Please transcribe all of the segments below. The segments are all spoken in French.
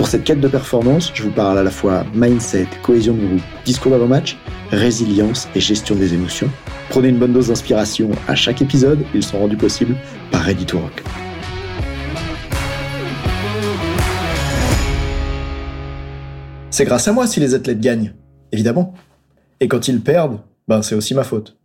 Pour cette quête de performance, je vous parle à la fois mindset, cohésion de groupe, discours d'avant-match, résilience et gestion des émotions. Prenez une bonne dose d'inspiration à chaque épisode, ils sont rendus possibles par Ready to Rock. C'est grâce à moi si les athlètes gagnent, évidemment. Et quand ils perdent, ben c'est aussi ma faute.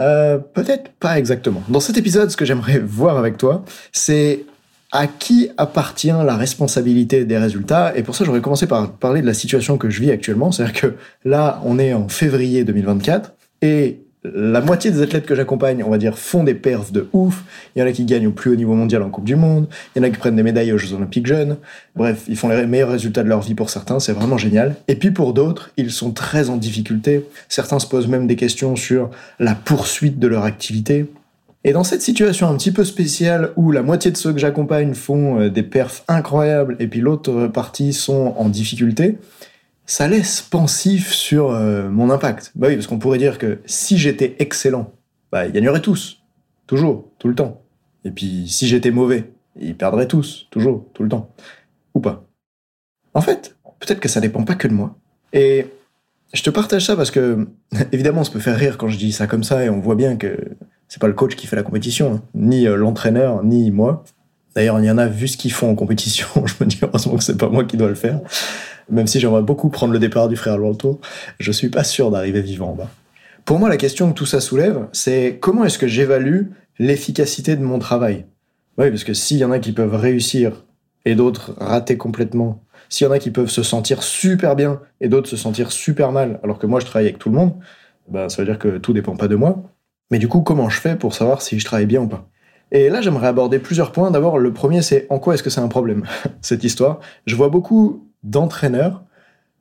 Euh, peut-être pas exactement. Dans cet épisode, ce que j'aimerais voir avec toi, c'est à qui appartient la responsabilité des résultats Et pour ça, j'aurais commencé par parler de la situation que je vis actuellement. C'est-à-dire que là, on est en février 2024 et la moitié des athlètes que j'accompagne, on va dire, font des perfs de ouf. Il y en a qui gagnent au plus haut niveau mondial en Coupe du Monde. Il y en a qui prennent des médailles aux Jeux Olympiques jeunes. Bref, ils font les meilleurs résultats de leur vie pour certains. C'est vraiment génial. Et puis pour d'autres, ils sont très en difficulté. Certains se posent même des questions sur la poursuite de leur activité. Et dans cette situation un petit peu spéciale où la moitié de ceux que j'accompagne font euh, des perfs incroyables et puis l'autre partie sont en difficulté, ça laisse pensif sur euh, mon impact. Bah oui, parce qu'on pourrait dire que si j'étais excellent, bah ils gagneraient tous, toujours, tout le temps. Et puis si j'étais mauvais, ils perdraient tous, toujours, tout le temps. Ou pas. En fait, peut-être que ça dépend pas que de moi. Et je te partage ça parce que, évidemment, on se peut faire rire quand je dis ça comme ça et on voit bien que c'est pas le coach qui fait la compétition, hein. ni euh, l'entraîneur, ni moi. D'ailleurs, il y en a vu ce qu'ils font en compétition. je me dis heureusement que c'est pas moi qui dois le faire. Même si j'aimerais beaucoup prendre le départ du frère World Tour, je suis pas sûr d'arriver vivant en bas. Pour moi, la question que tout ça soulève, c'est comment est-ce que j'évalue l'efficacité de mon travail? Oui, parce que s'il y en a qui peuvent réussir et d'autres rater complètement, s'il y en a qui peuvent se sentir super bien et d'autres se sentir super mal, alors que moi je travaille avec tout le monde, ben, ça veut dire que tout dépend pas de moi. Mais du coup, comment je fais pour savoir si je travaille bien ou pas? Et là, j'aimerais aborder plusieurs points. D'abord, le premier, c'est en quoi est-ce que c'est un problème, cette histoire. Je vois beaucoup d'entraîneurs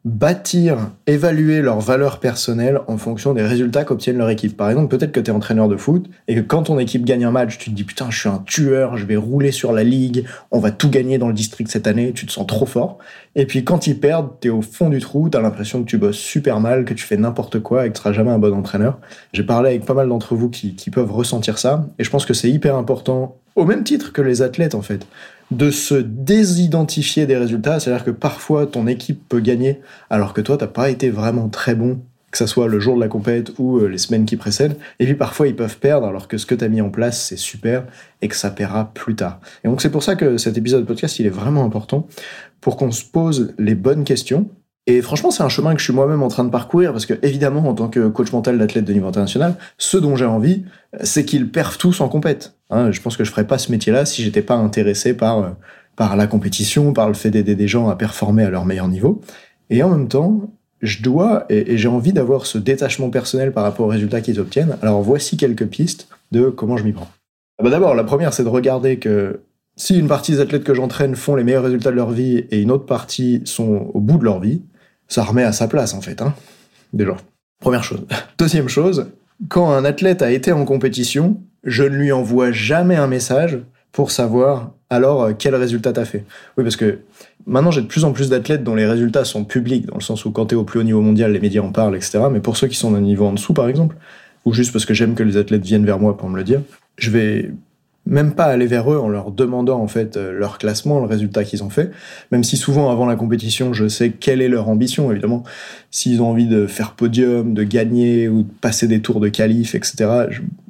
bâtir, évaluer leur valeur personnelle en fonction des résultats qu'obtiennent leur équipe. Par exemple, peut-être que tu es entraîneur de foot et que quand ton équipe gagne un match, tu te dis putain, je suis un tueur, je vais rouler sur la ligue, on va tout gagner dans le district cette année, tu te sens trop fort. Et puis quand ils perdent, tu es au fond du trou, tu as l'impression que tu bosses super mal, que tu fais n'importe quoi et que tu seras jamais un bon entraîneur. J'ai parlé avec pas mal d'entre vous qui, qui peuvent ressentir ça et je pense que c'est hyper important, au même titre que les athlètes en fait de se désidentifier des résultats, c'est-à-dire que parfois ton équipe peut gagner alors que toi t'as pas été vraiment très bon, que ça soit le jour de la compète ou euh, les semaines qui précèdent, et puis parfois ils peuvent perdre alors que ce que tu as mis en place c'est super et que ça paiera plus tard. Et donc c'est pour ça que cet épisode de podcast il est vraiment important pour qu'on se pose les bonnes questions et franchement, c'est un chemin que je suis moi-même en train de parcourir parce que, évidemment, en tant que coach mental d'athlète de niveau international, ce dont j'ai envie, c'est qu'ils perfent tous en compète. Hein, je pense que je ferais pas ce métier-là si j'étais pas intéressé par, euh, par la compétition, par le fait d'aider des gens à performer à leur meilleur niveau. Et en même temps, je dois et, j'ai envie d'avoir ce détachement personnel par rapport aux résultats qu'ils obtiennent. Alors voici quelques pistes de comment je m'y prends. Ah bah D'abord, la première, c'est de regarder que si une partie des athlètes que j'entraîne font les meilleurs résultats de leur vie et une autre partie sont au bout de leur vie, ça remet à sa place en fait. Hein Déjà. Première chose. Deuxième chose, quand un athlète a été en compétition, je ne lui envoie jamais un message pour savoir alors euh, quel résultat t'as fait. Oui, parce que maintenant j'ai de plus en plus d'athlètes dont les résultats sont publics, dans le sens où quand t'es au plus haut niveau mondial, les médias en parlent, etc. Mais pour ceux qui sont d'un niveau en dessous, par exemple, ou juste parce que j'aime que les athlètes viennent vers moi pour me le dire, je vais même pas aller vers eux en leur demandant en fait euh, leur classement, le résultat qu'ils ont fait, même si souvent avant la compétition je sais quelle est leur ambition évidemment, s'ils ont envie de faire podium, de gagner ou de passer des tours de qualif, etc.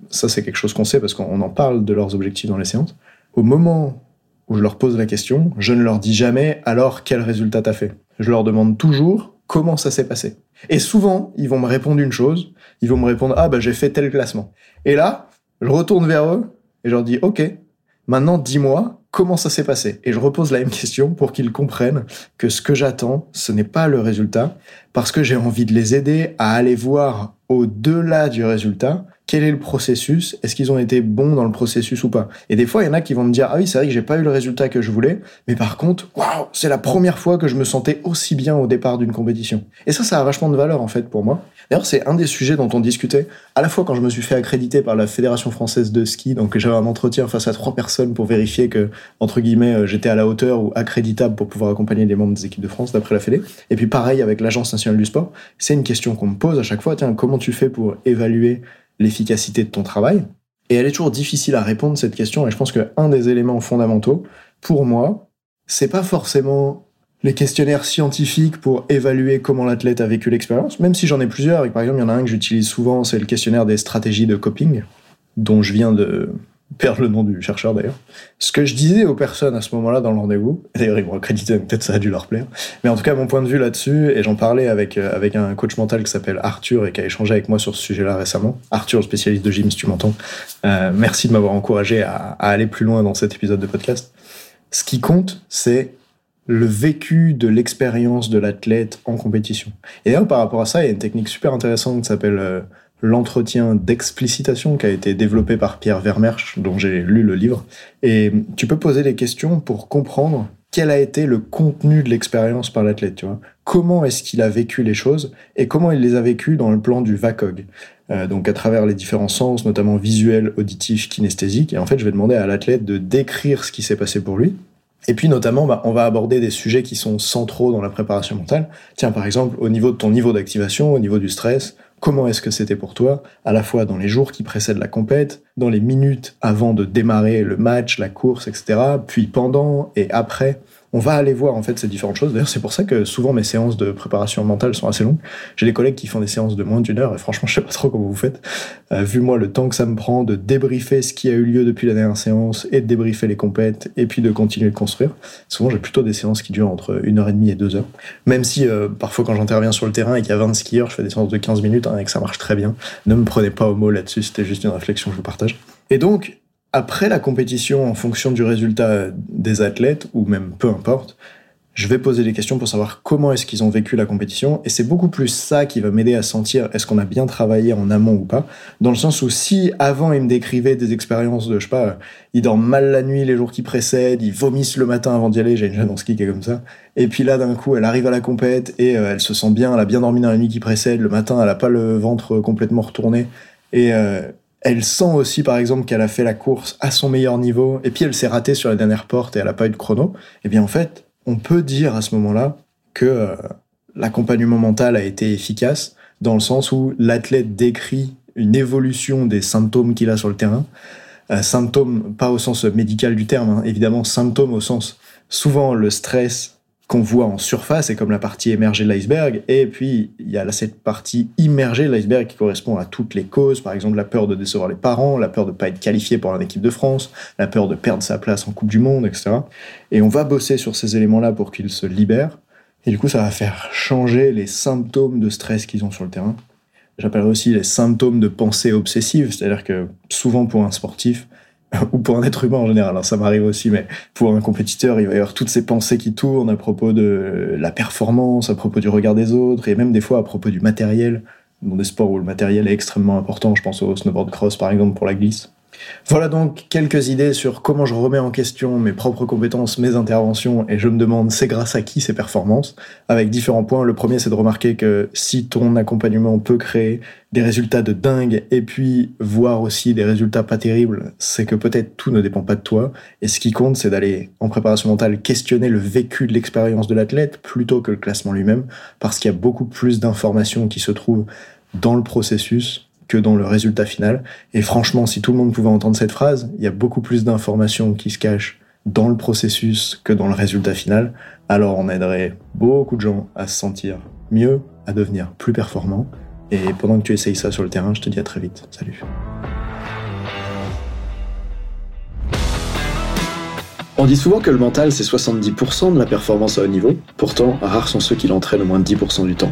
ça c'est quelque chose qu'on sait parce qu'on en parle de leurs objectifs dans les séances. Au moment où je leur pose la question, je ne leur dis jamais alors quel résultat t'as fait? Je leur demande toujours comment ça s'est passé? Et souvent ils vont me répondre une chose, ils vont me répondre ah bah j'ai fait tel classement. Et là je retourne vers eux et je leur dis, OK, maintenant dis-moi comment ça s'est passé. Et je repose la même question pour qu'ils comprennent que ce que j'attends, ce n'est pas le résultat, parce que j'ai envie de les aider à aller voir au-delà du résultat quel est le processus Est-ce qu'ils ont été bons dans le processus ou pas Et des fois, il y en a qui vont me dire ah oui, c'est vrai que j'ai pas eu le résultat que je voulais, mais par contre, waouh, c'est la première fois que je me sentais aussi bien au départ d'une compétition. Et ça, ça a vachement de valeur en fait pour moi. D'ailleurs, c'est un des sujets dont on discutait à la fois quand je me suis fait accréditer par la Fédération française de ski, donc j'avais un entretien face à trois personnes pour vérifier que entre guillemets euh, j'étais à la hauteur ou accréditable pour pouvoir accompagner les membres des équipes de France d'après la Fédé. Et puis pareil avec l'Agence nationale du sport, c'est une question qu'on me pose à chaque fois. Tiens, comment tu fais pour évaluer l'efficacité de ton travail? Et elle est toujours difficile à répondre cette question. Et je pense qu'un des éléments fondamentaux, pour moi, c'est pas forcément les questionnaires scientifiques pour évaluer comment l'athlète a vécu l'expérience, même si j'en ai plusieurs. par exemple, il y en a un que j'utilise souvent, c'est le questionnaire des stratégies de coping, dont je viens de perdre le nom du chercheur d'ailleurs. Ce que je disais aux personnes à ce moment-là dans le rendez-vous, d'ailleurs ils m'ont accrédité, peut-être ça a dû leur plaire, mais en tout cas mon point de vue là-dessus, et j'en parlais avec, euh, avec un coach mental qui s'appelle Arthur et qui a échangé avec moi sur ce sujet-là récemment. Arthur, spécialiste de gym si tu m'entends, euh, merci de m'avoir encouragé à aller plus loin dans cet épisode de podcast. Ce qui compte, c'est le vécu de l'expérience de l'athlète en compétition. Et d'ailleurs, par rapport à ça, il y a une technique super intéressante qui s'appelle euh, l'entretien d'explicitation qui a été développé par Pierre Vermersch, dont j'ai lu le livre. Et tu peux poser des questions pour comprendre quel a été le contenu de l'expérience par l'athlète, tu vois. Comment est-ce qu'il a vécu les choses et comment il les a vécues dans le plan du VACOG. Euh, donc à travers les différents sens, notamment visuel, auditif, kinesthésique. Et en fait, je vais demander à l'athlète de décrire ce qui s'est passé pour lui. Et puis notamment, bah, on va aborder des sujets qui sont centraux dans la préparation mentale. Tiens, par exemple, au niveau de ton niveau d'activation, au niveau du stress, comment est-ce que c'était pour toi, à la fois dans les jours qui précèdent la compète, dans les minutes avant de démarrer le match, la course, etc., puis pendant et après? On va aller voir en fait ces différentes choses. D'ailleurs, c'est pour ça que souvent mes séances de préparation mentale sont assez longues. J'ai des collègues qui font des séances de moins d'une heure et franchement, je sais pas trop comment vous faites. Euh, vu moi le temps que ça me prend de débriefer ce qui a eu lieu depuis la dernière séance et de débriefer les compètes et puis de continuer de construire. Souvent, j'ai plutôt des séances qui durent entre une heure et demie et deux heures. Même si euh, parfois quand j'interviens sur le terrain et qu'il y a 20 skieurs, je fais des séances de 15 minutes hein, et que ça marche très bien. Ne me prenez pas au mot là-dessus, c'était juste une réflexion que je vous partage. Et donc, après la compétition, en fonction du résultat des athlètes, ou même peu importe, je vais poser des questions pour savoir comment est-ce qu'ils ont vécu la compétition. Et c'est beaucoup plus ça qui va m'aider à sentir est-ce qu'on a bien travaillé en amont ou pas. Dans le sens où si avant ils me décrivaient des expériences de, je sais pas, ils dorment mal la nuit les jours qui précèdent, ils vomissent le matin avant d'y aller, j'ai une jeune en ski qui est comme ça. Et puis là, d'un coup, elle arrive à la compète et euh, elle se sent bien, elle a bien dormi dans la nuit qui précède, le matin, elle a pas le ventre complètement retourné. Et, euh, elle sent aussi, par exemple, qu'elle a fait la course à son meilleur niveau, et puis elle s'est ratée sur la dernière porte et elle n'a pas eu de chrono. Eh bien, en fait, on peut dire à ce moment-là que euh, l'accompagnement mental a été efficace dans le sens où l'athlète décrit une évolution des symptômes qu'il a sur le terrain. Euh, symptômes, pas au sens médical du terme, hein, évidemment, symptômes au sens souvent le stress qu'on voit en surface et comme la partie émergée de l'iceberg. Et puis, il y a cette partie immergée de l'iceberg qui correspond à toutes les causes. Par exemple, la peur de décevoir les parents, la peur de ne pas être qualifié pour l'équipe de France, la peur de perdre sa place en Coupe du Monde, etc. Et on va bosser sur ces éléments-là pour qu'ils se libèrent. Et du coup, ça va faire changer les symptômes de stress qu'ils ont sur le terrain. J'appellerais aussi les symptômes de pensée obsessive, c'est-à-dire que souvent pour un sportif, ou pour un être humain en général, hein, ça m'arrive aussi, mais pour un compétiteur, il va y avoir toutes ces pensées qui tournent à propos de la performance, à propos du regard des autres, et même des fois à propos du matériel, dans des sports où le matériel est extrêmement important, je pense au snowboard cross par exemple pour la glisse. Voilà donc quelques idées sur comment je remets en question mes propres compétences, mes interventions, et je me demande c'est grâce à qui ces performances, avec différents points. Le premier, c'est de remarquer que si ton accompagnement peut créer des résultats de dingue, et puis voir aussi des résultats pas terribles, c'est que peut-être tout ne dépend pas de toi, et ce qui compte, c'est d'aller en préparation mentale questionner le vécu de l'expérience de l'athlète plutôt que le classement lui-même, parce qu'il y a beaucoup plus d'informations qui se trouvent dans le processus que dans le résultat final. Et franchement, si tout le monde pouvait entendre cette phrase, il y a beaucoup plus d'informations qui se cachent dans le processus que dans le résultat final. Alors on aiderait beaucoup de gens à se sentir mieux, à devenir plus performants. Et pendant que tu essayes ça sur le terrain, je te dis à très vite. Salut. On dit souvent que le mental c'est 70% de la performance à haut niveau, pourtant rares sont ceux qui l'entraînent au moins de 10% du temps.